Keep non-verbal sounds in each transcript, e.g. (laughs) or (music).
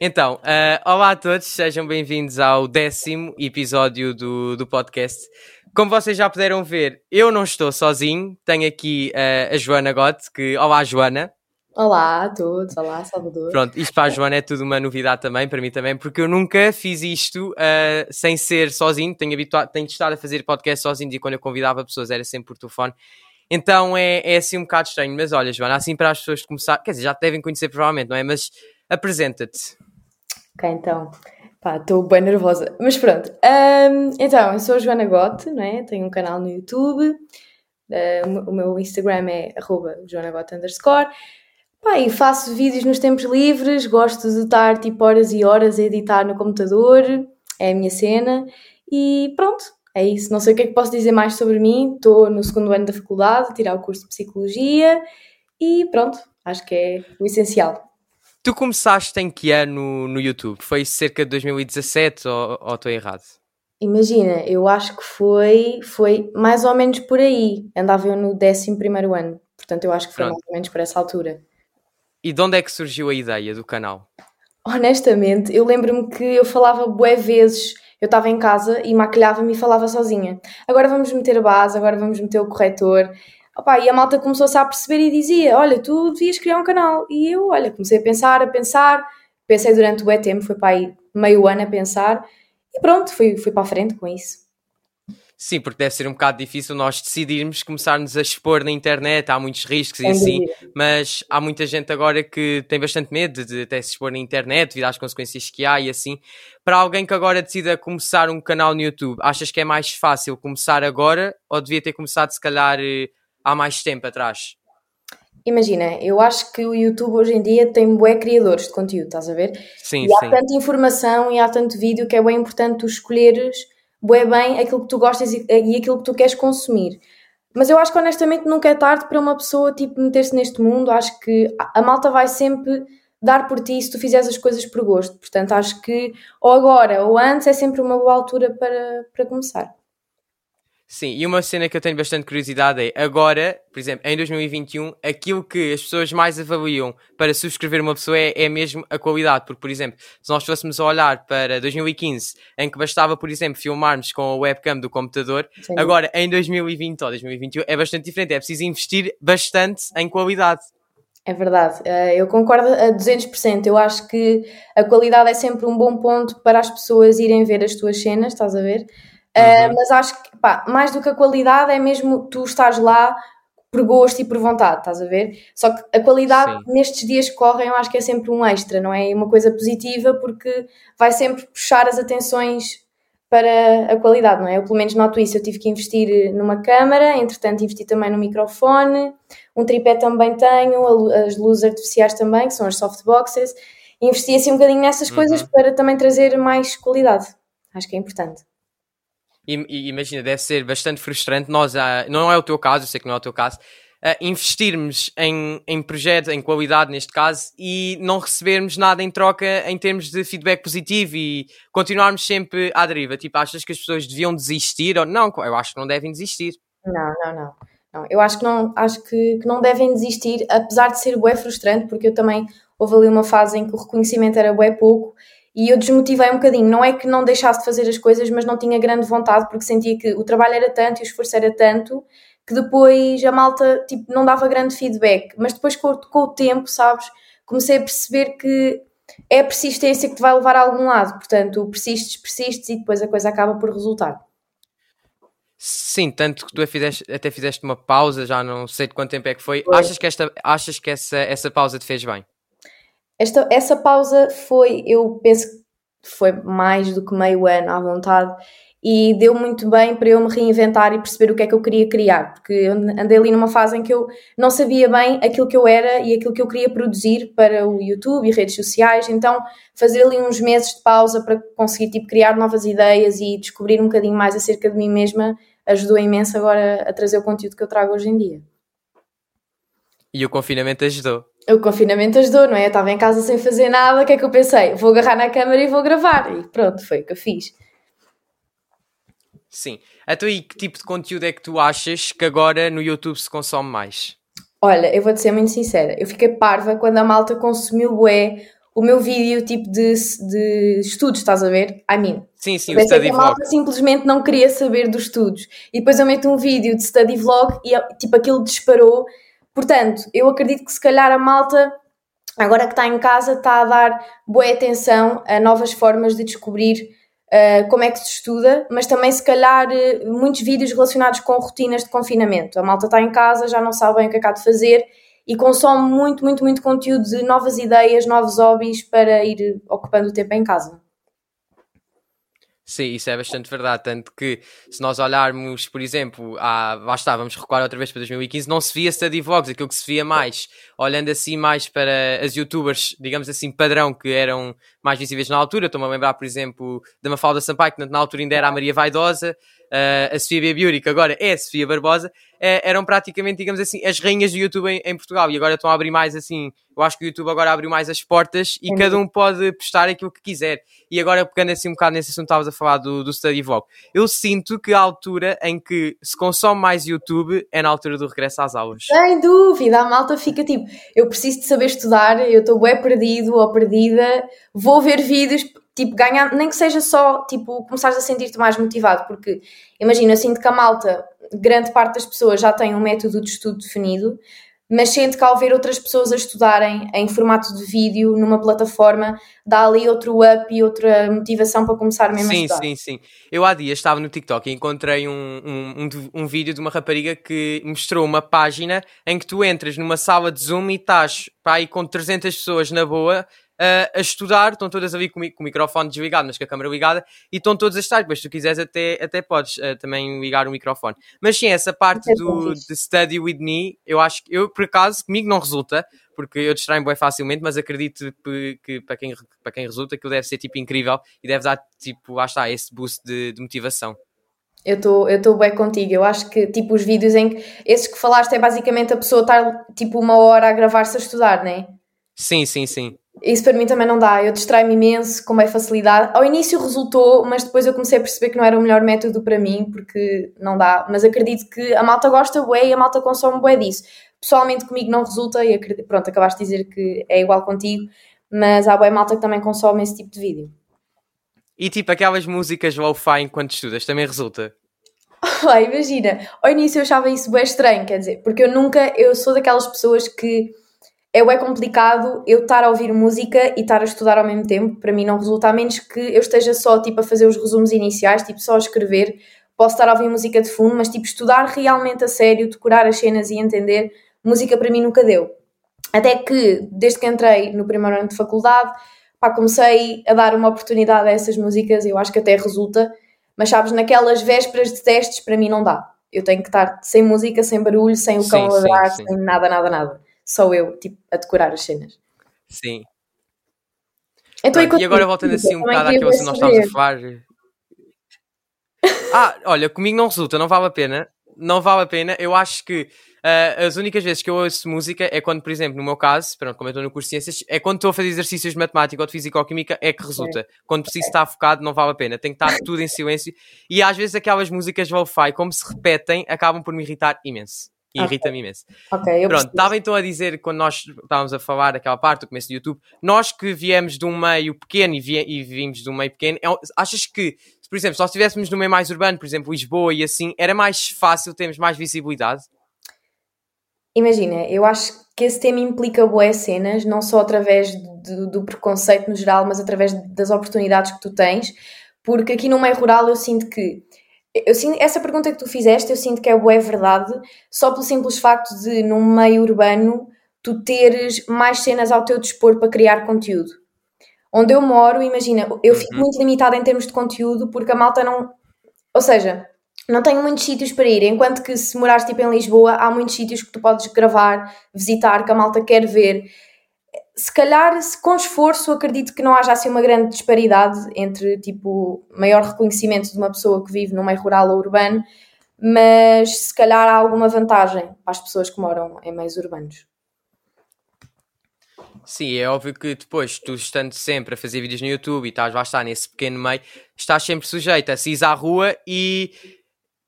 Então, uh, olá a todos, sejam bem-vindos ao décimo episódio do, do podcast. Como vocês já puderam ver, eu não estou sozinho, tenho aqui uh, a Joana Gotti, que... Olá, Joana. Olá a todos, olá Salvador. Pronto, isto para a Joana é tudo uma novidade também, para mim também, porque eu nunca fiz isto uh, sem ser sozinho, tenho, habituado, tenho estado a fazer podcast sozinho e quando eu convidava pessoas era sempre por telefone. Então é, é assim um bocado estranho, mas olha, Joana, assim para as pessoas começar, quer dizer, já te devem conhecer provavelmente, não é? Mas apresenta-te. Ok, então, estou bem nervosa. Mas pronto, um, então, eu sou a Joana Gote, não é? Tenho um canal no YouTube, uh, o meu Instagram é joanagote underscore. E faço vídeos nos tempos livres, gosto de estar tipo horas e horas a editar no computador, é a minha cena. E pronto, é isso. Não sei o que é que posso dizer mais sobre mim. Estou no segundo ano da faculdade, tirar o curso de Psicologia e pronto, acho que é o essencial. Tu começaste em que ano no YouTube? Foi cerca de 2017 ou, ou estou errado? Imagina, eu acho que foi, foi mais ou menos por aí. Andava eu no 11 ano, portanto eu acho que foi Pronto. mais ou menos por essa altura. E de onde é que surgiu a ideia do canal? Honestamente, eu lembro-me que eu falava bué vezes. Eu estava em casa e maquilhava-me e falava sozinha. Agora vamos meter a base, agora vamos meter o corretor. Opa, e a malta começou-se a perceber e dizia: Olha, tu devias criar um canal. E eu, olha, comecei a pensar, a pensar. Pensei durante o tempo, foi para aí meio ano a pensar. E pronto, fui, fui para a frente com isso. Sim, porque deve ser um bocado difícil nós decidirmos começarmos a expor na internet, há muitos riscos e assim, mas há muita gente agora que tem bastante medo de até se expor na internet devido às consequências que há e assim. Para alguém que agora decida começar um canal no YouTube, achas que é mais fácil começar agora ou devia ter começado se calhar eh, há mais tempo atrás? Imagina, eu acho que o YouTube hoje em dia tem bué criadores de conteúdo, estás a ver? Sim, e há sim. tanta informação e há tanto vídeo que é bem importante tu escolheres bué bem aquilo que tu gostas e, e aquilo que tu queres consumir. Mas eu acho que honestamente nunca é tarde para uma pessoa tipo meter-se neste mundo. Acho que a malta vai sempre dar por ti se tu fizeres as coisas por gosto. Portanto, acho que ou agora ou antes é sempre uma boa altura para, para começar. Sim, e uma cena que eu tenho bastante curiosidade é, agora, por exemplo, em 2021, aquilo que as pessoas mais avaliam para subscrever uma pessoa é, é mesmo a qualidade. Porque, por exemplo, se nós fôssemos a olhar para 2015, em que bastava, por exemplo, filmarmos com a webcam do computador, Sim. agora em 2020 ou 2021 é bastante diferente. É preciso investir bastante em qualidade. É verdade, eh, eu concordo a 200%. Eu acho que a qualidade é sempre um bom ponto para as pessoas irem ver as tuas cenas, estás a ver? Uh, mas acho que, pá, mais do que a qualidade é mesmo tu estás lá por gosto e por vontade, estás a ver? Só que a qualidade Sim. nestes dias que correm eu acho que é sempre um extra, não é? Uma coisa positiva porque vai sempre puxar as atenções para a qualidade, não é? Eu pelo menos noto isso, eu tive que investir numa câmara, entretanto investi também no microfone, um tripé também tenho, as luzes artificiais também, que são as softboxes, investi assim um bocadinho nessas uhum. coisas para também trazer mais qualidade, acho que é importante. E, imagina, deve ser bastante frustrante. Nós, uh, não é o teu caso, eu sei que não é o teu caso, uh, investirmos em, em em qualidade neste caso, e não recebermos nada em troca em termos de feedback positivo e continuarmos sempre à deriva. Tipo, achas que as pessoas deviam desistir ou não? Eu acho que não devem desistir. Não, não, não. não eu acho que não, acho que, que não devem desistir, apesar de ser bué frustrante, porque eu também houve ali uma fase em que o reconhecimento era bué pouco e eu desmotivei um bocadinho. Não é que não deixasse de fazer as coisas, mas não tinha grande vontade, porque sentia que o trabalho era tanto e o esforço era tanto que depois a malta tipo, não dava grande feedback. Mas depois, com, com o tempo, sabes, comecei a perceber que é a persistência que te vai levar a algum lado. Portanto, persistes, persistes e depois a coisa acaba por resultar. Sim, tanto que tu fizeste, até fizeste uma pausa, já não sei de quanto tempo é que foi. foi. Achas que, esta, achas que essa, essa pausa te fez bem? Esta, essa pausa foi, eu penso que foi mais do que meio ano à vontade e deu muito bem para eu me reinventar e perceber o que é que eu queria criar, porque eu andei ali numa fase em que eu não sabia bem aquilo que eu era e aquilo que eu queria produzir para o YouTube e redes sociais, então fazer ali uns meses de pausa para conseguir tipo, criar novas ideias e descobrir um bocadinho mais acerca de mim mesma ajudou imenso agora a trazer o conteúdo que eu trago hoje em dia. E o confinamento ajudou? O confinamento ajudou, não é? Eu estava em casa sem fazer nada, o que é que eu pensei? Vou agarrar na câmera e vou gravar. E pronto, foi o que eu fiz. Sim. Então, e que tipo de conteúdo é que tu achas que agora no YouTube se consome mais? Olha, eu vou-te ser muito sincera. Eu fiquei parva quando a malta consumiu bué o meu vídeo tipo de, de estudos, estás a ver? I mean. Sim, sim, o study vlog. simplesmente não queria saber dos estudos. E depois eu meto um vídeo de study vlog e tipo aquilo disparou. Portanto, eu acredito que se calhar a malta, agora que está em casa, está a dar boa atenção a novas formas de descobrir uh, como é que se estuda, mas também se calhar uh, muitos vídeos relacionados com rotinas de confinamento. A malta está em casa, já não sabe bem o que é que há de fazer e consome muito, muito, muito conteúdo de novas ideias, novos hobbies para ir ocupando o tempo em casa. Sim, isso é bastante verdade. Tanto que, se nós olharmos, por exemplo, a, lá está, vamos recuar outra vez para 2015, não se via study vlogs, aquilo que se via mais, olhando assim mais para as youtubers, digamos assim, padrão, que eram mais visíveis na altura. Estou-me a lembrar, por exemplo, da Mafalda Sampaio, que na altura ainda era a Maria Vaidosa, uh, a Sofia Beauty, que agora é a Sofia Barbosa, uh, eram praticamente, digamos assim, as rainhas do YouTube em, em, Portugal. E agora estão a abrir mais assim, eu acho que o YouTube agora abriu mais as portas e cada um pode postar aquilo que quiser. E agora, pegando assim um bocado nesse assunto, estavas a falar do, do Study Vlog. Eu sinto que a altura em que se consome mais YouTube é na altura do regresso às aulas. Sem dúvida, a malta fica tipo, eu preciso de saber estudar, eu estou bem perdido ou perdida, vou ver vídeos tipo, ganhar, nem que seja só, tipo, começares a sentir-te mais motivado, porque imagina, sinto que a malta, grande parte das pessoas já tem um método de estudo definido, mas sente que ao ver outras pessoas a estudarem em formato de vídeo numa plataforma, dá ali outro up e outra motivação para começar mesmo sim, a estudar. Sim, sim, sim. Eu há dias estava no TikTok e encontrei um, um, um, um vídeo de uma rapariga que mostrou uma página em que tu entras numa sala de Zoom e estás para aí com 300 pessoas na boa uh, a estudar, estão todas ali com, com, o microfone desligado, mas com a câmera ligada, e estão todos a estar, mas se tu quiseres até, até podes uh, também ligar o microfone. Mas sim, essa parte do de study with me, eu acho que, eu por acaso, comigo não resulta, porque eu distraio bem facilmente, mas acredito que, para, quem, para quem resulta aquilo deve ser tipo incrível e deve dar tipo, lá está, esse boost de, de motivação. Eu estou eu bem contigo. Eu acho que, tipo, os vídeos em que. Esses que falaste é basicamente a pessoa estar, tipo, uma hora a gravar-se a estudar, não é? Sim, sim, sim. Isso para mim também não dá. Eu distraio-me imenso, com bem facilidade. Ao início resultou, mas depois eu comecei a perceber que não era o melhor método para mim, porque não dá. Mas acredito que a malta gosta bué e a malta consome bué disso. Pessoalmente comigo não resulta e acredito, pronto, acabaste de dizer que é igual contigo, mas há bué malta que também consome esse tipo de vídeo. E tipo, aquelas músicas lo-fi enquanto estudas, também resulta? (laughs) Imagina, ao início eu achava isso bem estranho, quer dizer, porque eu nunca, eu sou daquelas pessoas que é é complicado eu estar a ouvir música e estar a estudar ao mesmo tempo, para mim não resulta, a menos que eu esteja só tipo a fazer os resumos iniciais, tipo só a escrever, posso estar a ouvir música de fundo, mas tipo estudar realmente a sério, decorar as cenas e entender, música para mim nunca deu. Até que, desde que entrei no primeiro ano de faculdade, pá, comecei a dar uma oportunidade a essas músicas, eu acho que até resulta, mas sabes, naquelas vésperas de testes, para mim não dá. Eu tenho que estar sem música, sem barulho, sem o cão a ladrar, sem nada, nada, nada só eu, tipo, a decorar as cenas. Sim. Então, e agora voltando assim um bocado àquilo que nós estávamos a falar. Ah, olha, comigo não resulta, não vale a pena. Não vale a pena. Eu acho que uh, as únicas vezes que eu ouço música é quando, por exemplo, no meu caso, pronto, como eu estou no curso de ciências, é quando estou a fazer exercícios de matemática ou de física ou química, é que resulta. Quando preciso estar focado, não vale a pena. Tem que estar tudo em silêncio. E às vezes aquelas músicas lo-fi, como se repetem, acabam por me irritar imenso e irrita-me imenso. Ok, eu Pronto, estava então a dizer, quando nós estávamos a falar daquela parte, do começo do YouTube, nós que viemos de um meio pequeno e, vi, e vimos de um meio pequeno, é, achas que, por exemplo, se nós estivéssemos num meio mais urbano, por exemplo, Lisboa e assim, era mais fácil termos mais visibilidade? Imagina, eu acho que esse tema implica boas cenas, não só através do, do preconceito no geral, mas através das oportunidades que tu tens, porque aqui no meio rural eu sinto que eu sinto, essa pergunta que tu fizeste, eu sinto que é boa verdade, só pelo simples facto de, num meio urbano, tu teres mais cenas ao teu dispor para criar conteúdo. Onde eu moro, imagina, eu fico uhum. muito limitada em termos de conteúdo porque a malta não. Ou seja, não tenho muitos sítios para ir, enquanto que se morares tipo em Lisboa, há muitos sítios que tu podes gravar, visitar, que a malta quer ver se calhar, se com esforço, acredito que não haja assim uma grande disparidade entre tipo maior reconhecimento de uma pessoa que vive no meio rural ou urbano, mas se calhar há alguma vantagem para as pessoas que moram em meios urbanos. Sim, é óbvio que depois, tu estando sempre a fazer vídeos no YouTube e estás lá estar nesse pequeno meio, estás sempre sujeito a se ir à rua e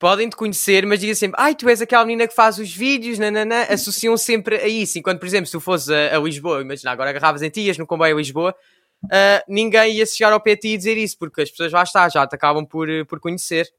podem te conhecer, mas dizem sempre, ai, tu és aquela menina que faz os vídeos, nananã, associam sempre a isso. Enquanto, por exemplo, se tu fosses a, a Lisboa, imagina, agora agarravas em ti, ias no comboio a Lisboa, uh, ninguém ia chegar ao pé de ti e dizer isso, porque as pessoas lá está, já te acabam por, por conhecer.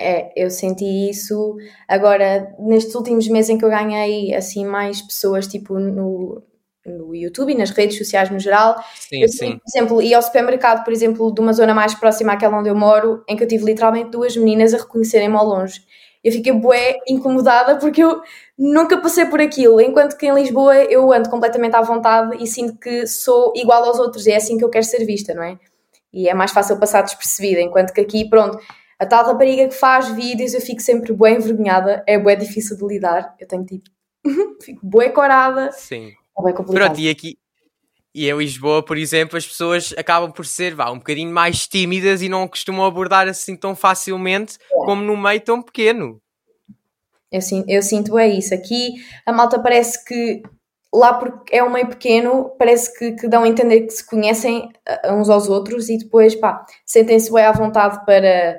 É, eu senti isso agora nestes últimos meses em que eu ganhei assim mais pessoas tipo no, no YouTube e nas redes sociais no geral. Sim, eu, sim. Por exemplo, ia ao supermercado, por exemplo, de uma zona mais próxima àquela onde eu moro, em que eu tive literalmente duas meninas a reconhecerem-me ao longe. Eu fiquei bué incomodada porque eu nunca passei por aquilo, enquanto que em Lisboa eu ando completamente à vontade e sinto que sou igual aos outros, e é assim que eu quero ser vista, não é? E é mais fácil passar despercebida, enquanto que aqui, pronto, a tal rapariga que faz vídeos eu fico sempre bué envergonhada, é bué difícil de lidar, eu tenho tipo, (laughs) fico bué corada. Sim. É complicado. Pronto, e aqui, e em Lisboa, por exemplo, as pessoas acabam por ser vá, um bocadinho mais tímidas e não costumam abordar assim tão facilmente como num meio tão pequeno. Eu sinto, eu sinto é isso. Aqui a malta parece que lá porque é um meio pequeno, parece que, que dão a entender que se conhecem uh, uns aos outros e depois, pá, sentem-se bem à vontade para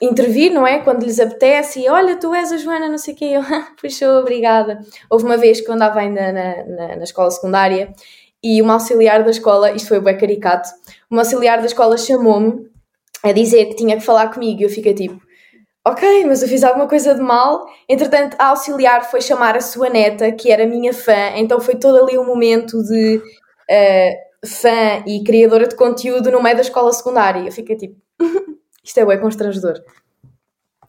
intervir, não é? Quando lhes apetece e olha, tu és a Joana, não sei o quê, eu, puxou, obrigada. Houve uma vez que eu andava ainda na, na, na escola secundária e uma auxiliar da escola, isto foi bem caricato, uma auxiliar da escola chamou-me a dizer que tinha que falar comigo e eu fiquei tipo, ok, mas eu fiz alguma coisa de mal. Entretanto, a auxiliar foi chamar a sua neta, que era minha fã, então foi todo ali um momento de uh, fã e criadora de conteúdo no meio da escola secundária. Eu fiquei tipo, (laughs) isto é bem constrangedor.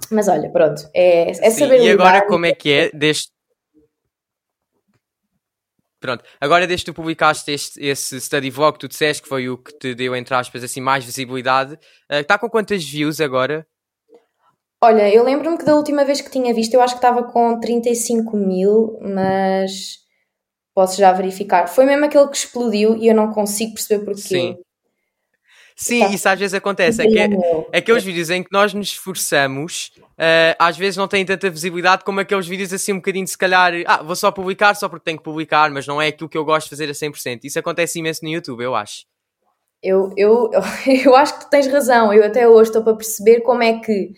Mas olha, pronto, é, é Sim, saber e agora como é que é? Desde... Pronto, agora desde que tu publicaste este, esse study vlog, tu disseste que foi o que te deu, entre aspas, assim, mais visibilidade, está com quantas views agora? Olha, eu lembro-me que da última vez que tinha visto, eu acho que estava com 35 mil, mas posso já verificar. Foi mesmo aquele que explodiu e eu não consigo perceber porquê. Sim. Sim, Tá. isso às vezes acontece. É que é, aqueles vídeos em que nós nos esforçamos, eh, às vezes não têm tanta visibilidade como aqueles vídeos assim um bocadinho, se calhar, ah, vou só publicar só porque tenho que publicar, mas não é aquilo que eu gosto de fazer a 100%. Isso acontece imenso no YouTube, eu acho. Eu, eu, (laughs) eu acho que tu tens razão. Eu até hoje estou para perceber como é que.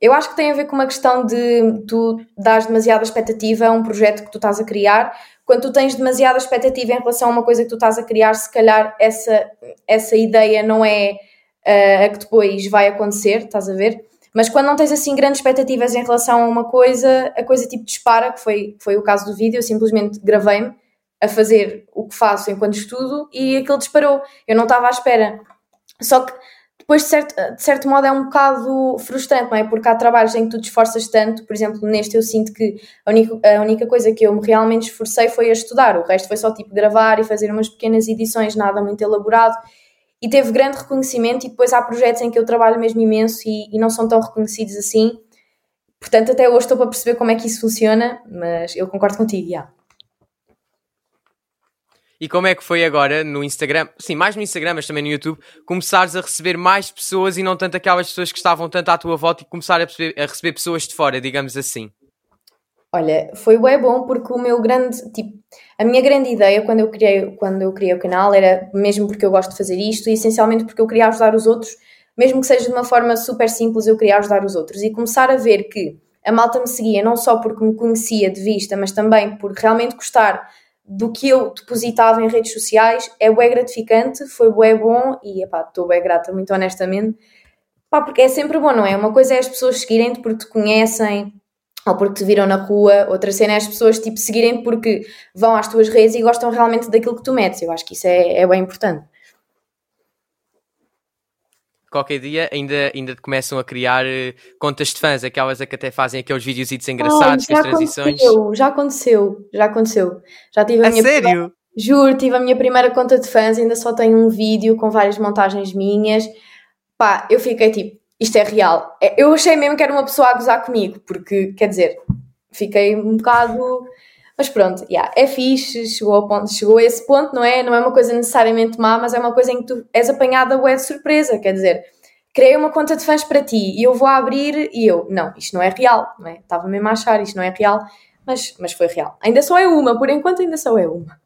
Eu acho que tem a ver com uma questão de tu dares demasiada expectativa a um projeto que tu estás a criar. Quando tu tens demasiada expectativa em relação a uma coisa que tu estás a criar, se calhar essa, essa ideia não é uh, a que depois vai acontecer, estás a ver? Mas quando não tens assim grandes expectativas em relação a uma coisa, a coisa tipo dispara, que foi, foi o caso do vídeo, eu simplesmente gravei-me a fazer o que faço enquanto estudo e aquilo disparou. Eu não estava à espera. Só que depois, de certo, de certo modo, é um bocado frustrante, não é? Porque há trabalhos em que tu te esforças tanto, por exemplo, neste eu sinto que a única, a única coisa que eu me realmente esforcei foi a estudar, o resto foi só tipo gravar e fazer umas pequenas edições, nada muito elaborado. E teve grande reconhecimento, e depois há projetos em que eu trabalho mesmo imenso e, e não são tão reconhecidos assim. Portanto, até hoje estou para perceber como é que isso funciona, mas eu concordo contigo, já. E como é que foi agora no Instagram, sim, mais no Instagram, mas também no YouTube, começares a receber mais pessoas e não tanto aquelas pessoas que estavam tanto à tua volta e começar a, perceber- a receber pessoas de fora, digamos assim? Olha, foi bem bom porque o meu grande, tipo, a minha grande ideia quando eu criei, quando eu criei o canal era mesmo porque eu gosto de fazer isto e essencialmente porque eu queria ajudar os outros, mesmo que seja de uma forma super simples, eu queria ajudar os outros e começar a ver que a malta me seguia não só porque me conhecia de vista, mas também por realmente gostar do que eu depositava em redes sociais, é bué gratificante, foi bué bom e, epá, estou bem grata, muito honestamente. Pá, porque é sempre bom, não é? Uma coisa é as pessoas seguirem-te porque te conhecem ou porque te viram na rua, outra cena é as pessoas tipo, seguirem-te porque vão às tuas redes e gostam realmente daquilo que tu metes. Eu acho que isso é, é bem importante. Qualquer dia ainda, ainda começam a criar eh, contas de fãs, aquelas que até fazem aqueles videozitos engraçados, com Olha, as transições. aconteceu, já aconteceu, já aconteceu. Já tive a, A minha sério? Juro, tive a minha primeira conta de fãs, ainda só tenho um vídeo com várias montagens minhas. Pá, eu fiquei tipo, isto é real. É, Eu achei mesmo que era uma pessoa a gozar comigo, porque, quer dizer, fiquei um bocado. Mas pronto, yeah, é fixe, chegou, ao ponto, chegou a esse ponto, não é? Não é uma coisa necessariamente má, mas é uma coisa em que tu és apanhada ué de surpresa, quer dizer, criei uma conta de fãs para ti e eu vou abrir e eu, não, isto não é real, não é? Estava mesmo a achar, isto não é real, mas, mas foi real. Ainda só é uma, por enquanto ainda só é uma.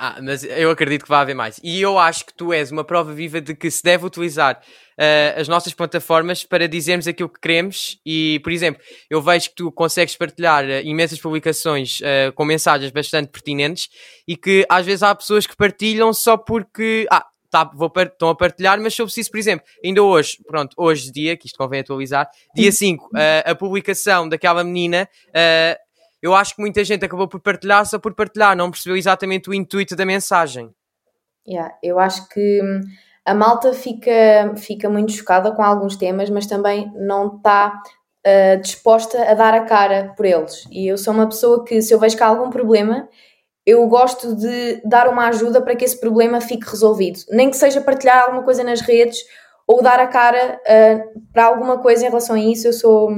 Ah, mas eu acredito que vai haver mais. E eu acho que tu és uma prova viva de que se deve utilizar uh, as nossas plataformas para dizermos aquilo que queremos. E, por exemplo, eu vejo que tu consegues partilhar uh, imensas publicações uh, com mensagens bastante pertinentes e que às vezes há pessoas que partilham só porque. Ah, tá, vou, estão a partilhar, mas se eu preciso, por exemplo, ainda hoje, pronto, hoje dia, que isto convém atualizar, dia 5, a publicação daquela menina eu acho que muita gente acabou por partilhar só por partilhar, não percebeu exatamente o intuito da mensagem. Yeah, eu acho que hum, a malta fica, fica muito chocada com alguns temas, mas também não está uh, disposta a dar a cara por eles. E eu sou uma pessoa que, se eu vejo que há algum problema, eu gosto de dar uma ajuda para que esse problema fique resolvido. Nem que seja partilhar alguma coisa nas redes ou dar a cara uh, para alguma coisa em relação a isso. Eu sou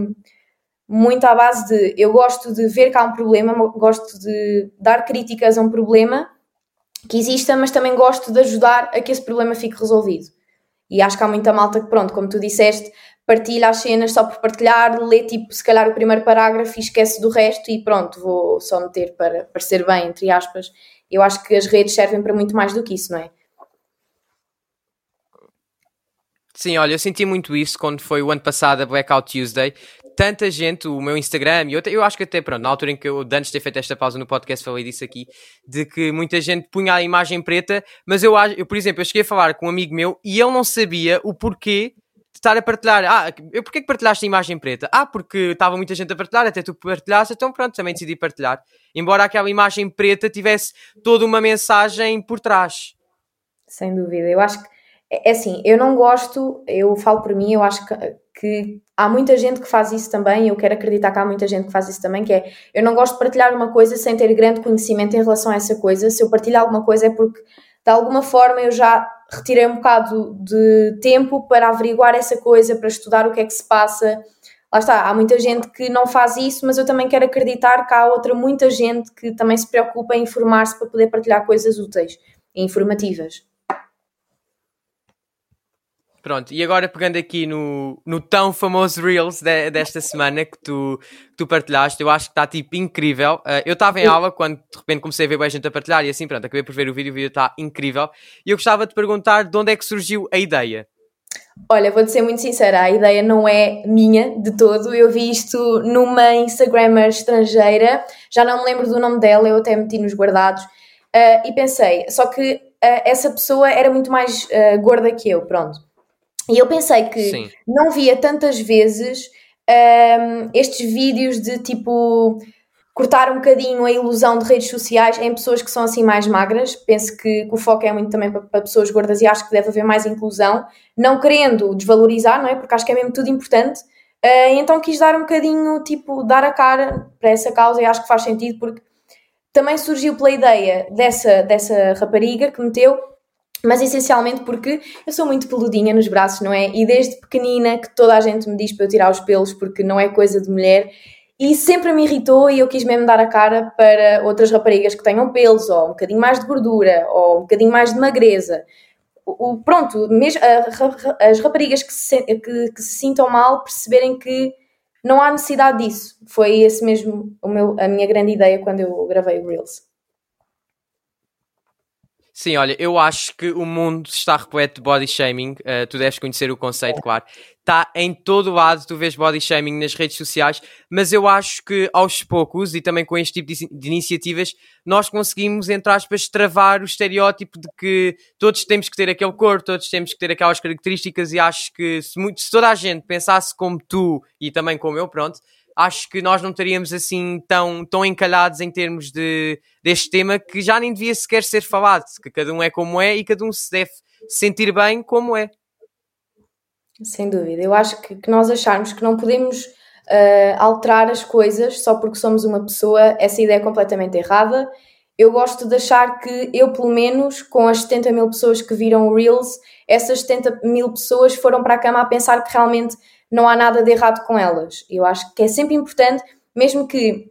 muito à base de eu gosto de ver que há um problema, gosto de dar críticas a um problema que exista, mas também gosto de ajudar a que esse problema fique resolvido. E acho que há muita malta que, pronto, como tu disseste, partilha as cenas só por partilhar, lê tipo, se calhar o primeiro parágrafo e esquece do resto e pronto, vou só meter para parecer bem, entre aspas. Eu acho que as redes servem para muito mais do que isso, não é? Sim, olha, eu senti muito isso quando foi o ano passado a Blackout Tuesday, tanta gente, o meu Instagram, e eu, eu acho que até, pronto, na altura em que eu, antes de ter feito esta pausa no podcast, falei disso aqui, de que muita gente punha a imagem preta, mas eu, eu por exemplo, eu cheguei a falar com um amigo meu e ele não sabia o porquê de estar a partilhar. Ah, eu, porquê que partilhaste a imagem preta? Ah, porque estava muita gente a partilhar, até tu partilhaste, então pronto, também decidi partilhar. Embora aquela imagem preta tivesse toda uma mensagem por trás. Sem dúvida, eu acho que é, é assim, eu não gosto, eu falo por mim, eu acho que, que há muita gente que faz isso também, eu quero acreditar que há muita gente que faz isso também, que é, eu não gosto de partilhar uma coisa sem ter grande conhecimento em relação a essa coisa, se eu partilho alguma coisa é porque de alguma forma eu já retirei um bocado de tempo para averiguar essa coisa, para estudar o que é que se passa. Lá está, há muita gente que não faz isso, mas eu também quero acreditar que há outra muita gente que também se preocupa em informar-se para poder partilhar coisas úteis e informativas. Pronto, e agora pegando aqui no, no tão famoso Reels de, desta semana que tu, que tu partilhaste, eu acho que está tipo incrível. Uh, eu estava em aula quando de repente comecei a ver bem gente a partilhar e assim, pronto, acabei por ver o vídeo, o vídeo está incrível. E eu gostava de perguntar de onde é que surgiu a ideia. Olha, vou-te ser muito sincera, a ideia não é minha de todo. Eu vi isto numa Instagrammer estrangeira, já não me lembro do nome dela, eu até meti nos guardados. Uh, e pensei, só que uh, essa pessoa era muito mais gorda que eu, pronto. E eu pensei que Sim. não via tantas vezes um, estes vídeos de tipo cortar um bocadinho a ilusão de redes sociais em pessoas que são assim mais magras. Penso que, que o foco é muito também para, para, pessoas gordas e acho que deve haver mais inclusão, não querendo desvalorizar, não é? Porque acho que é mesmo tudo importante. Uh, então quis dar um bocadinho, tipo, dar a cara para essa causa e acho que faz sentido porque também surgiu pela ideia dessa, dessa rapariga que meteu mas essencialmente porque eu sou muito peludinha nos braços, não é? E desde pequenina que toda a gente me diz para eu tirar os pelos porque não é coisa de mulher e sempre me irritou e eu quis mesmo dar a cara para outras raparigas que tenham pelos ou um bocadinho mais de gordura ou um bocadinho mais de magreza. O, pronto, mesmo, a, as raparigas que se, que, que se sintam mal perceberem que não há necessidade disso. Foi esse mesmo o meu, a minha grande ideia quando eu gravei o Reels. Sim, olha, eu acho que o mundo está repleto de body shaming. Uh, tu deves conhecer o conceito, claro. Está em todo lado, tu vês body shaming nas redes sociais, mas eu acho que aos poucos e também com este tipo de, de iniciativas, nós conseguimos, entre aspas, travar o estereótipo de que todos temos que ter aquele corpo, todos temos que ter aquelas características, e acho que se, muito, se toda a gente pensasse como tu e também como eu, pronto, acho que nós não estaríamos assim tão, tão encalhados em termos de, deste tema que já nem devia sequer ser falado, que cada um é como é e cada um se deve sentir bem como é. Sem dúvida. Eu acho que, que nós acharmos que não podemos uh, alterar as coisas só porque somos uma pessoa, essa ideia é completamente errada. Eu gosto de achar que eu, pelo menos, com as 70 mil pessoas que viram o Reels, essas 70 mil pessoas foram para a cama a pensar que realmente não há nada de errado com elas. Eu acho que é sempre importante, mesmo que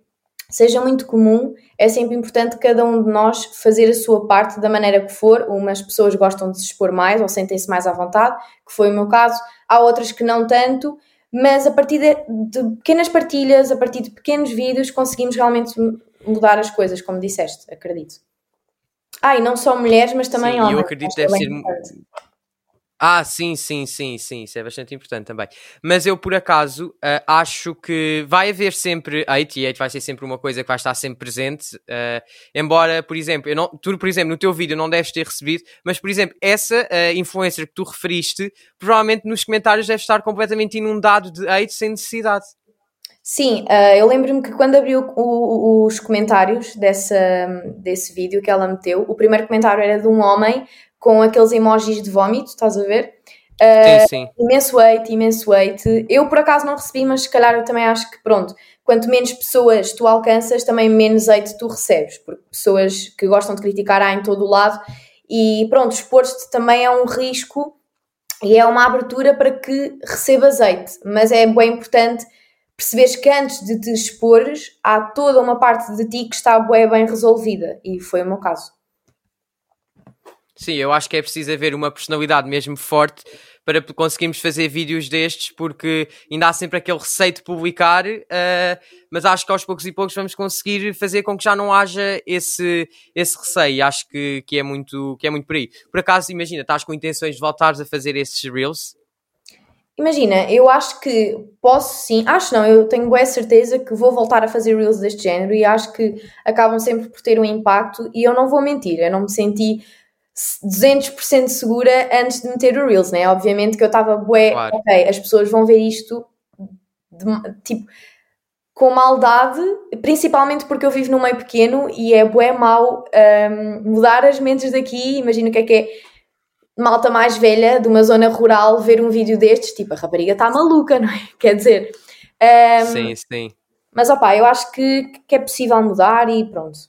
seja muito comum, é sempre importante cada um de nós fazer a sua parte da maneira que for. Umas pessoas gostam de se expor mais ou sentem-se mais à vontade, que foi o meu caso, há outras que não tanto, mas a partir de, de pequenas partilhas, a partir de pequenos vídeos, conseguimos realmente mudar as coisas, como disseste, acredito. Ah, e não só mulheres, mas também Sim, homens. eu acredito que deve é ser. importante. Ah, sim, sim, sim, sim, isso é bastante importante também. Mas eu, por acaso, ah, acho que vai haver sempre e hate vai ser sempre uma coisa que vai estar sempre presente. ah, embora, por exemplo, eu não, tu, por exemplo, no teu vídeo não deves ter recebido, mas, por exemplo, essa ah, influencer que tu referiste, provavelmente nos comentários deve estar completamente inundado de hate sem necessidade. Sim, eu lembro-me que quando abriu os comentários dessa, desse vídeo que ela meteu, o primeiro comentário era de um homem com aqueles emojis de vómito, estás a ver? sim, sim. Imenso hate, imenso hate. Eu por acaso não recebi, mas se calhar eu também acho que pronto, quanto menos pessoas tu alcanças, também menos hate tu recebes, porque pessoas que gostam de criticar há em todo o lado e pronto, expor-te também é um risco e é uma abertura para que recebas hate, mas é bem importante perceberes que antes de te expores há toda uma parte de ti que está bem resolvida e foi o meu caso. Sim, eu acho que é preciso haver uma personalidade mesmo forte para conseguirmos fazer vídeos destes, porque ainda há sempre aquele receio de publicar, eh, mas acho que aos poucos e poucos vamos conseguir fazer com que já não haja esse, esse receio. Acho que, que, é muito, que é muito por aí. Por acaso, imagina, estás com intenções de voltares a fazer esses reels? Imagina, eu acho que posso sim, acho não, eu tenho boa certeza que vou voltar a fazer reels deste género e acho que acabam sempre por ter um impacto e eu não vou mentir, eu não me senti 200% segura antes de meter o reels, né? Obviamente que eu estava bué, Claro. ok, as pessoas vão ver isto de- tipo com maldade, principalmente porque eu vivo num meio pequeno e é bué mau hum, mudar as mentes daqui, imagina o que é que é malta mais velha de uma zona rural ver um vídeo destes, tipo, a rapariga está maluca, (laughs) não é? Quer dizer, hum, Sim, sim. mas opá, eu acho que, que é possível mudar e pronto.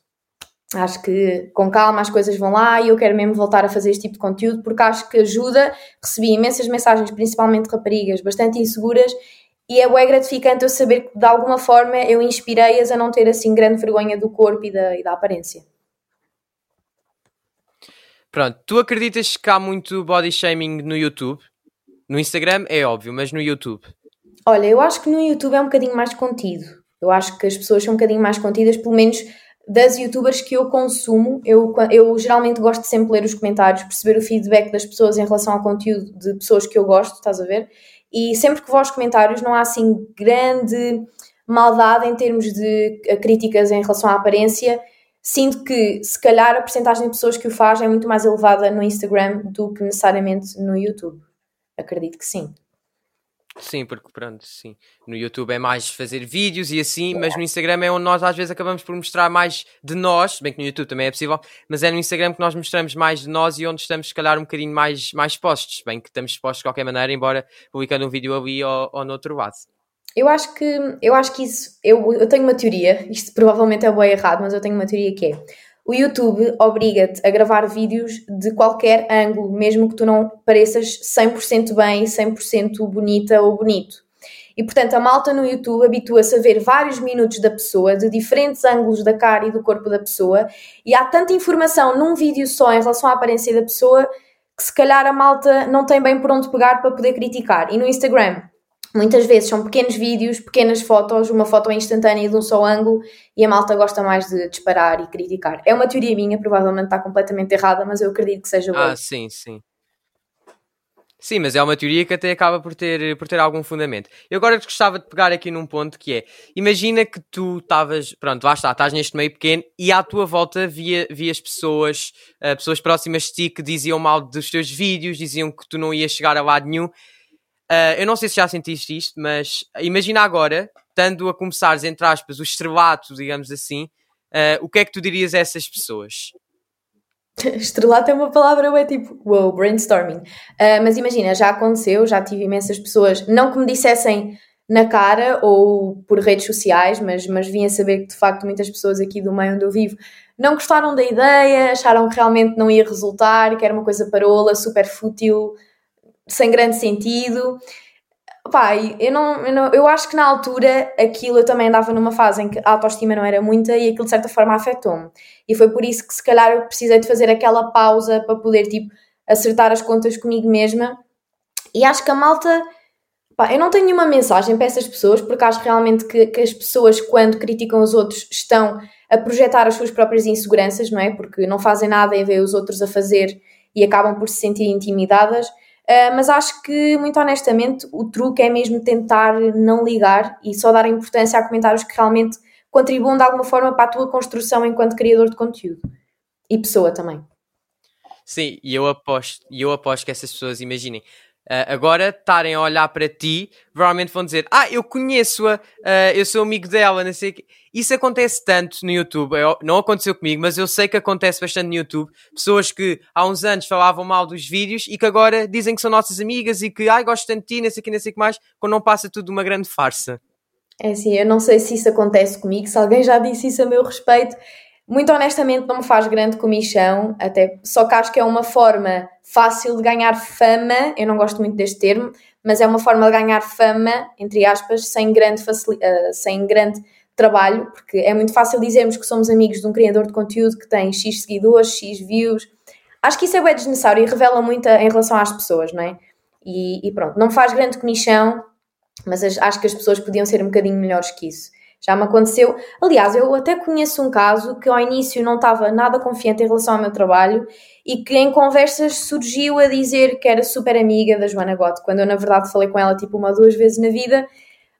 Acho que com calma as coisas vão lá e eu quero mesmo voltar a fazer este tipo de conteúdo porque acho que ajuda. Recebi imensas mensagens, principalmente de raparigas, bastante inseguras e é bem gratificante eu saber que de alguma forma eu inspirei-as a não ter assim grande vergonha do corpo e da, e da aparência. Pronto, tu acreditas que há muito body shaming no YouTube? No Instagram é óbvio, mas no YouTube? Olha, eu acho que no YouTube é um bocadinho mais contido. Eu acho que as pessoas são um bocadinho mais contidas, pelo menos das youtubers que eu consumo. Eu, eu geralmente gosto de sempre ler os comentários, perceber o feedback das pessoas em relação ao conteúdo de pessoas que eu gosto, estás a ver? E sempre que vou aos comentários não há assim grande maldade em termos de eh, críticas em relação à aparência. Sinto que, se calhar, a porcentagem de pessoas que o faz é muito mais elevada no Instagram do que necessariamente no YouTube. Acredito que sim. Sim, porque pronto, sim. No YouTube é mais fazer vídeos e assim, mas no Instagram é onde nós às vezes acabamos por mostrar mais de nós, bem que no YouTube também é possível, mas é no Instagram que nós mostramos mais de nós e onde estamos se calhar um bocadinho mais, mais expostos, bem que estamos expostos de qualquer maneira, embora publicando um vídeo ali ou, ou no outro lado. Eu acho que, eu acho que isso, eu, eu tenho uma teoria, isto provavelmente é bem errado, mas eu tenho uma teoria que é, o YouTube obriga-te a gravar vídeos de qualquer ângulo, mesmo que tu não pareças 100% bem, 100% bonita ou bonito. E portanto a malta no YouTube habitua-se a ver vários minutos da pessoa, de diferentes ângulos da cara e do corpo da pessoa, e há tanta informação num vídeo só em relação à aparência da pessoa que se calhar a malta não tem bem por onde pegar para poder criticar. E no Instagram, muitas vezes são pequenos vídeos, pequenas fotos, uma foto instantânea de um só ângulo e a malta gosta mais de disparar e criticar. É uma teoria minha, provavelmente está completamente errada, mas eu acredito que seja boa. Ah, sim, sim. Sim, mas é uma teoria que até acaba por ter, por ter algum fundamento. Eu agora gostava de pegar aqui num ponto que é: imagina que tu estavas, pronto, lá está, estás neste meio pequeno e à tua volta via, vias pessoas, uh, pessoas próximas de ti que diziam mal dos teus vídeos, diziam que tu não ias chegar a lado nenhum. Uh, eu não sei se já sentiste isto, mas imagina agora, estando a começares, entre aspas, o estrelato, digamos assim, uh, o que é que tu dirias a essas pessoas? (laughs) Estrelato é uma palavra, é tipo, wow, brainstorming. Uh, mas imagina, já aconteceu, já tive imensas pessoas, não que me dissessem na cara ou por redes sociais, mas, mas vim a saber que de facto muitas pessoas aqui do meio onde eu vivo não gostaram da ideia, acharam que realmente não ia resultar, que era uma coisa parola, super fútil, sem grande sentido. Pai, eu, não, eu não, eu acho que na altura aquilo eu também andava numa fase em que a autoestima não era muita e aquilo de certa forma afetou-me. E foi por isso que se calhar eu precisei de fazer aquela pausa para poder tipo acertar as contas comigo mesma. E acho que a malta. Pá, eu não tenho nenhuma mensagem para essas pessoas porque acho realmente que, que as pessoas, quando criticam os outros, estão a projetar as suas próprias inseguranças, não é? Porque não fazem nada e veem os outros a fazer e acabam por se sentir intimidadas. Uh, mas acho que, muito honestamente, o truque é mesmo tentar não ligar e só dar importância a comentários que realmente contribuam de alguma forma para a tua construção enquanto criador de conteúdo e pessoa também. Sim, e eu aposto, eu aposto que essas pessoas, imaginem, Uh, agora estarem a olhar para ti, provavelmente vão dizer: Ah, eu conheço-a, uh, eu sou amigo dela, não sei o quê. Isso acontece tanto no YouTube, eu, não aconteceu comigo, mas eu sei que acontece bastante no YouTube. Pessoas que há uns anos falavam mal dos vídeos e que agora dizem que são nossas amigas e que, ai, gosto tanto de ti, não sei o que, não sei o que mais, quando não passa tudo uma grande farsa. É assim, eu não sei se isso acontece comigo, se alguém já disse isso a meu respeito. Muito honestamente, não me faz grande comichão, até só que acho que é uma forma fácil de ganhar fama. Eu não gosto muito deste termo, mas é uma forma de ganhar fama, entre aspas, sem grande, uh, sem grande trabalho, porque é muito fácil dizermos que somos amigos de um criador de conteúdo que tem X seguidores, X views. Acho que isso é bem desnecessário e revela muito em relação às pessoas, não é? E, e pronto, não faz grande comichão, mas acho que as pessoas podiam ser um bocadinho melhores que isso. Já me aconteceu. Aliás, eu até conheço um caso que ao início não estava nada confiante em relação ao meu trabalho e que em conversas surgiu a dizer que era super amiga da Joana Gotti, quando eu na verdade falei com ela tipo uma ou duas vezes na vida.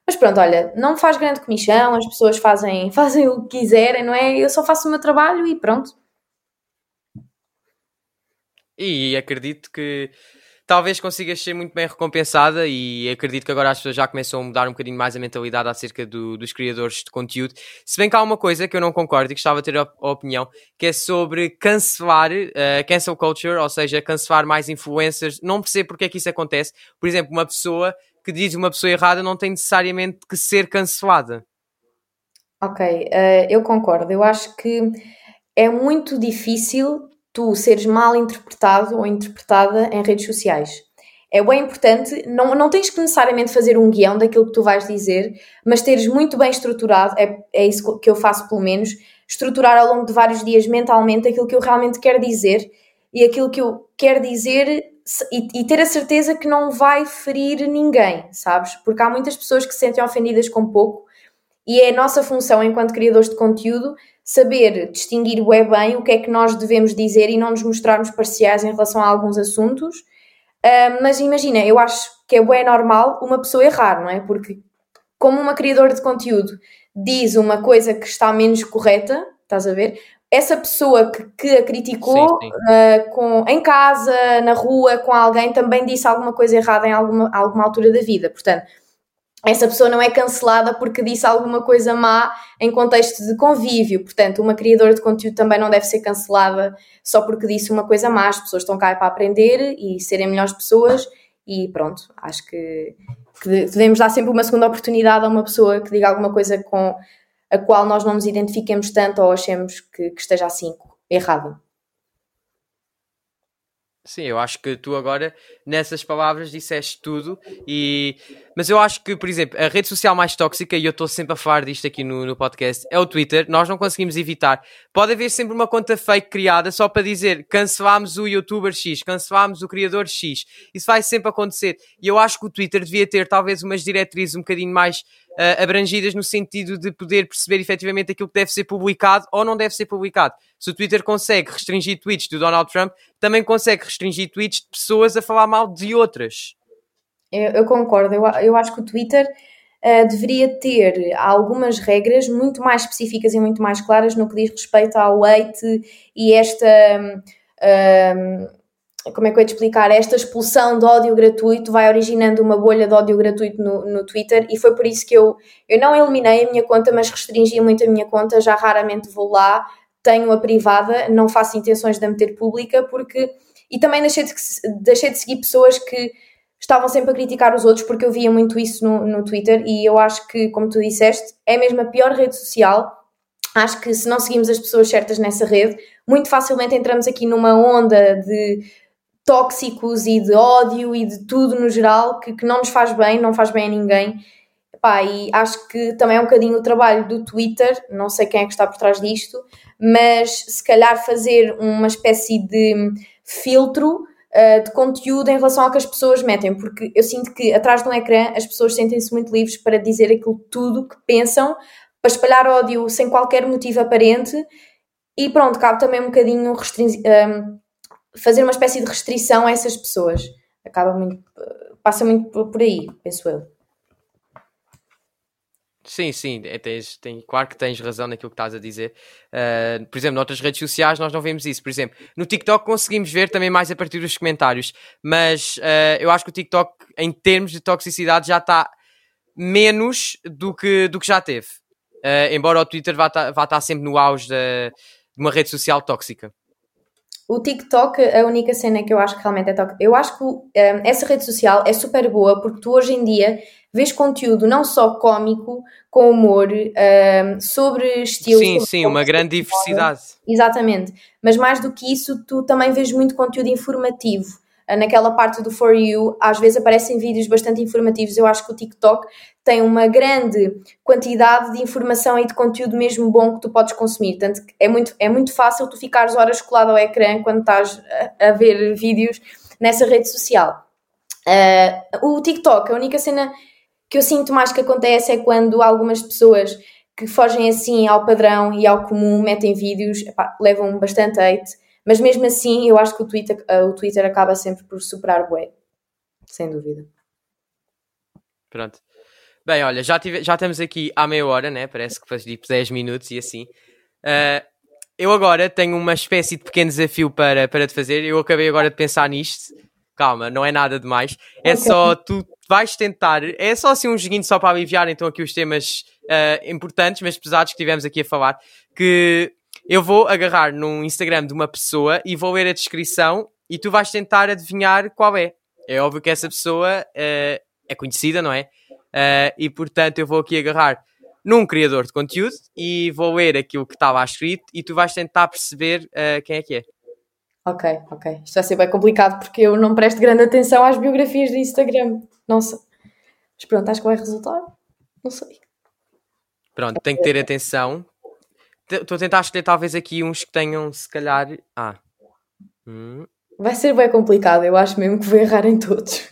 Mas pronto, olha, não faz grande comissão, as pessoas fazem, (laughs) fazem o que quiserem, não é? Eu só faço o meu trabalho e pronto. E acredito que talvez consigas ser muito bem recompensada e acredito que agora as pessoas já começam a mudar um bocadinho mais a mentalidade acerca do, dos criadores de conteúdo. Se bem que há uma coisa que eu não concordo e gostava de ter a, a opinião, que é sobre cancelar, uh, cancel culture, ou seja, cancelar mais influencers. Não percebo porque é que isso acontece. Por exemplo, uma pessoa que diz uma pessoa errada não tem necessariamente que ser cancelada. Ok, uh, eu concordo. Eu acho que é muito difícil tu seres mal interpretado ou interpretada em redes sociais. É bem importante, não, não tens que necessariamente fazer um guião daquilo que tu vais dizer, mas teres muito bem estruturado, é, é isso que eu faço pelo menos, estruturar ao longo de vários dias mentalmente aquilo que eu realmente quero dizer e aquilo que eu quero dizer e, e, ter a certeza que não vai ferir ninguém, sabes? Porque há muitas pessoas que se sentem ofendidas com pouco e é a nossa função enquanto criadores de conteúdo saber distinguir o é bem o que é que nós devemos dizer e não nos mostrarmos parciais em relação a alguns assuntos. Uh, mas imagina, eu acho que é bem normal uma pessoa errar, não é? Porque como uma criadora de conteúdo diz uma coisa que está menos correta, estás a ver? Essa pessoa que, que a criticou sim, sim. Uh, com, em casa, na rua, com alguém, também disse alguma coisa errada em alguma, alguma altura da vida. Portanto, essa pessoa não é cancelada porque disse alguma coisa má em contexto de convívio. Portanto, uma criadora de conteúdo também não deve ser cancelada só porque disse uma coisa má. As pessoas estão cá para aprender e serem melhores pessoas. E pronto, acho que, que devemos dar sempre uma segunda oportunidade a uma pessoa que diga alguma coisa com a qual nós não nos identifiquemos tanto ou achemos que, que esteja assim errado. Sim, eu acho que tu agora, nessas palavras, disseste tudo. E... Mas eu acho que, por exemplo, a rede social mais tóxica, e eu estou sempre a falar disto aqui no, no podcast, é o Twitter. Nós não conseguimos evitar. Pode haver sempre uma conta fake criada só para dizer cancelámos o youtuber X, cancelámos o criador X. Isso vai sempre acontecer. E eu acho que o Twitter devia ter talvez umas diretrizes um bocadinho mais uh, abrangidas no sentido de poder perceber efetivamente aquilo que deve ser publicado ou não deve ser publicado. Se o Twitter consegue restringir tweets do Donald Trump, também consegue restringir tweets de pessoas a falar mal de outras. Eu, eu concordo, eu, eu acho que o Twitter uh, deveria ter algumas regras muito mais específicas e muito mais claras no que diz respeito ao hate e esta. Um, como é que eu ia te explicar? Esta expulsão de ódio gratuito vai originando uma bolha de ódio gratuito no, no Twitter e foi por isso que eu, eu não eliminei a minha conta, mas restringi muito a minha conta, já raramente vou lá, tenho a privada, não faço intenções de a meter pública porque. E também deixei de, deixei de seguir pessoas que estavam sempre a criticar os outros porque eu via muito isso no, no Twitter e eu acho que, como tu disseste, é mesmo a pior rede social. Acho que se não seguimos as pessoas certas nessa rede, muito facilmente entramos aqui numa onda de tóxicos e de ódio e de tudo no geral que, que não nos faz bem, não faz bem a ninguém. Pá, e acho que também é um bocadinho o trabalho do Twitter, não sei quem é que está por trás disto, mas se calhar fazer uma espécie de filtro uh, de conteúdo em relação ao que as pessoas metem, porque eu sinto que atrás de um ecrã as pessoas sentem-se muito livres para dizer aquilo tudo que pensam, para espalhar ódio sem qualquer motivo aparente e pronto, cabe também um bocadinho um, fazer uma espécie de restrição a essas pessoas. Acaba muito, passa muito por aí, penso eu. Sim, sim, é, tens, tem, claro que tens razão naquilo que estás a dizer. Uh, por exemplo, noutras redes sociais nós não vemos isso. Por exemplo, no TikTok conseguimos ver também mais a partir dos comentários, mas uh, eu acho que o TikTok, em termos de toxicidade, já está menos do que, do que já teve. Uh, embora o Twitter vá estar, vá estar sempre no auge de, de uma rede social tóxica. O TikTok, a única cena que eu acho que realmente é tóxica. Eu acho que um, essa rede social é super boa porque tu hoje em dia vês conteúdo não só cómico, com humor, um, sobre estilo. Sim, sobre sim, uma grande diversidade. Exatamente. Mas mais do que isso, tu também vês muito conteúdo informativo. Ah, naquela parte do For You, às vezes aparecem vídeos bastante informativos. Eu acho que o TikTok tem uma grande quantidade de informação e de conteúdo mesmo bom que tu podes consumir. Portanto, é muito, é muito fácil tu ficares horas colado ao ecrã quando estás a, a ver vídeos nessa rede social. Uh, o TikTok, a única cena que eu sinto mais que acontece é quando algumas pessoas que fogem assim ao padrão e ao comum metem vídeos, epá, levam bastante hate, mas mesmo assim eu acho que o Twitter, uh, o Twitter acaba sempre por superar o bué, sem dúvida. Pronto. Bem, olha, já, tive, já estamos aqui há meia hora, né? Parece que faz tipo 10 minutos e assim. Uh, eu agora tenho uma espécie de pequeno desafio para, para te fazer. Eu acabei agora de pensar nisto. Calma, não é nada demais. É okay. só tu vais tentar. É só assim um joguinho só para aliviar então aqui os temas uh, importantes, mas pesados que tivemos aqui a falar. Que eu vou agarrar num Instagram de uma pessoa e vou ler a descrição e tu vais tentar adivinhar qual é. É óbvio que essa pessoa uh, é conhecida, não é? Uh, e portanto eu vou aqui agarrar num criador de conteúdo e vou ler aquilo que estava escrito e tu vais tentar perceber uh, quem é que é. Ok, ok. Isto vai ser bem complicado porque eu não presto grande atenção às biografias do Instagram. Não sei. Mas pronto, acho que vai resultar. Não sei. Pronto, tem que ter atenção. Estou a tentar escolher talvez aqui uns que tenham, se calhar. Ah. Hum. Vai ser bem complicado. Eu acho mesmo que vou errar em todos.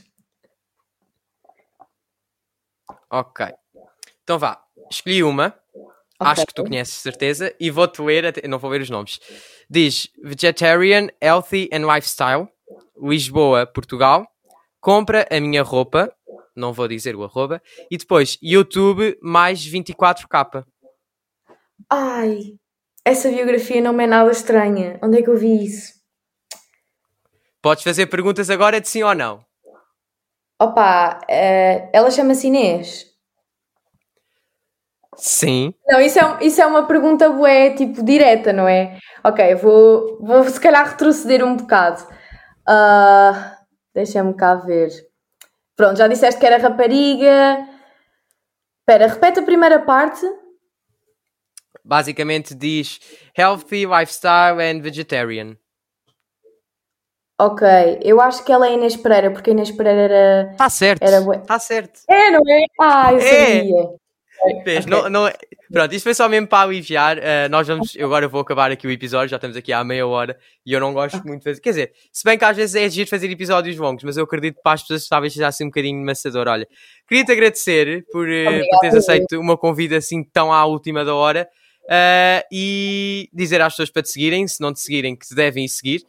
Ok. Então vá. Escolhi uma. Okay. Acho que tu conheces, certeza. E vou-te ler. Não vou ver os nomes. Diz Vegetarian, Healthy and Lifestyle, Lisboa, Portugal. Compra a minha roupa, não vou dizer o arroba, e depois YouTube mais 24k. Ai, essa biografia não me é nada estranha. Onde é que eu vi isso? Podes fazer perguntas agora de sim ou não. Opa, uh, ela chama-se Inês. Sim. Não, isso é, isso é uma pergunta bué, tipo, direta, não é? Ok, vou, vou se calhar retroceder um bocado. Uh, Deixa-me cá ver. Pronto, já disseste que era rapariga. Espera, repete a primeira parte. Basicamente diz healthy, lifestyle and vegetarian. Ok, eu acho que ela é Inês Pereira, porque Inês Pereira era. Está certo. Está certo. É, não é? Ah, eu é. sabia. Okay. não, não, é- pronto, isto foi só mesmo para aliviar. Uh, nós vamos, eu agora vou acabar aqui o episódio, já estamos aqui há meia hora e eu não gosto muito de fazer. Quer dizer, se bem que às vezes é giro fazer episódios longos, mas eu acredito que para as pessoas talvez seja assim um bocadinho maçador. Olha, queria-te agradecer por, uh, por teres aceito uma convida assim tão à última da hora uh, e dizer às pessoas para te seguirem, se não te seguirem, que te devem seguir.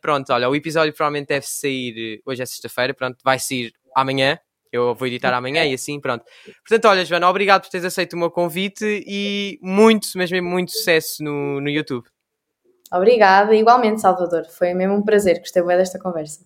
pronto, olha, o episódio provavelmente deve sair hoje é sexta-feira, pronto, vai sair amanhã. Eu vou editar amanhã e assim, pronto. Portanto, olha, Joana, obrigado por teres aceito o meu convite e muito, mesmo muito sucesso no, no YouTube. Obrigada, igualmente, Salvador. Foi mesmo um prazer, gostei bem desta conversa.